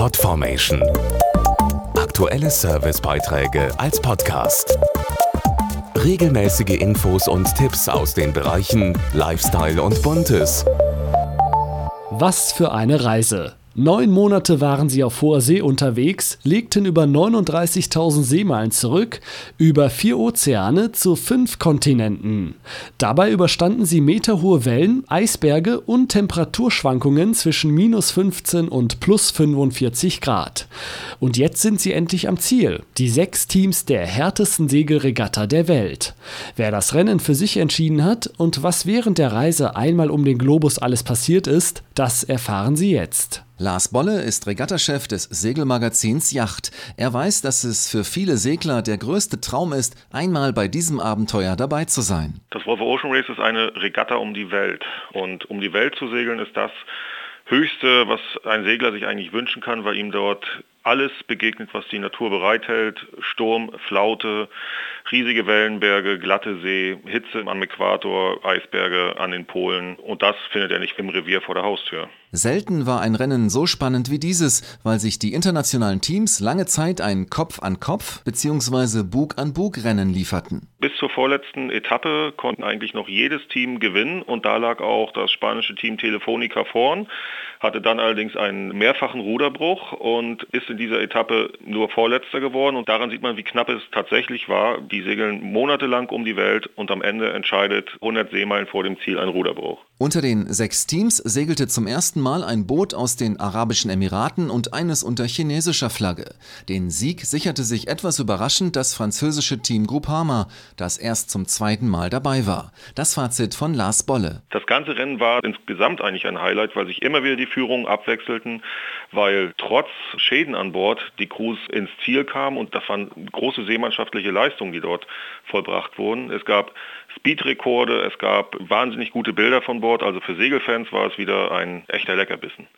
Podformation. Aktuelle Servicebeiträge als Podcast. Regelmäßige Infos und Tipps aus den Bereichen Lifestyle und Buntes. Was für eine Reise! Neun Monate waren sie auf hoher See unterwegs, legten über 39.000 Seemeilen zurück, über vier Ozeane zu fünf Kontinenten. Dabei überstanden sie meterhohe Wellen, Eisberge und Temperaturschwankungen zwischen minus 15 und plus 45 Grad. Und jetzt sind sie endlich am Ziel, die sechs Teams der härtesten Segelregatta der Welt. Wer das Rennen für sich entschieden hat und was während der Reise einmal um den Globus alles passiert ist, das erfahren Sie jetzt. Lars Bolle ist Regattachef des Segelmagazins Yacht. Er weiß, dass es für viele Segler der größte Traum ist, einmal bei diesem Abenteuer dabei zu sein. Das Volvo Ocean Race ist eine Regatta um die Welt. Und um die Welt zu segeln ist das Höchste, was ein Segler sich eigentlich wünschen kann, weil ihm dort alles begegnet, was die Natur bereithält. Sturm, Flaute, riesige Wellenberge, glatte See, Hitze am Äquator, Eisberge an den Polen. Und das findet er nicht im Revier vor der Haustür. Selten war ein Rennen so spannend wie dieses, weil sich die internationalen Teams lange Zeit ein Kopf-an-Kopf- bzw. Bug-an-Bug-Rennen lieferten. Bis zur vorletzten Etappe konnten eigentlich noch jedes Team gewinnen und da lag auch das spanische Team Telefonica vorn, hatte dann allerdings einen mehrfachen Ruderbruch und ist in dieser Etappe nur Vorletzter geworden und daran sieht man, wie knapp es tatsächlich war. Die segeln monatelang um die Welt und am Ende entscheidet 100 Seemeilen vor dem Ziel ein Ruderbruch. Unter den sechs Teams segelte zum ersten Mal ein Boot aus den Arabischen Emiraten und eines unter chinesischer Flagge. Den Sieg sicherte sich etwas überraschend das französische Team Groupama, das erst zum zweiten Mal dabei war. Das Fazit von Lars Bolle. Das ganze Rennen war insgesamt eigentlich ein Highlight, weil sich immer wieder die Führungen abwechselten, weil trotz Schäden an Bord die Crews ins Ziel kamen und das waren große seemannschaftliche Leistungen, die dort vollbracht wurden. Es gab Speedrekorde, es gab wahnsinnig gute Bilder von Bord, also für Segelfans war es wieder ein echter Leckerbissen.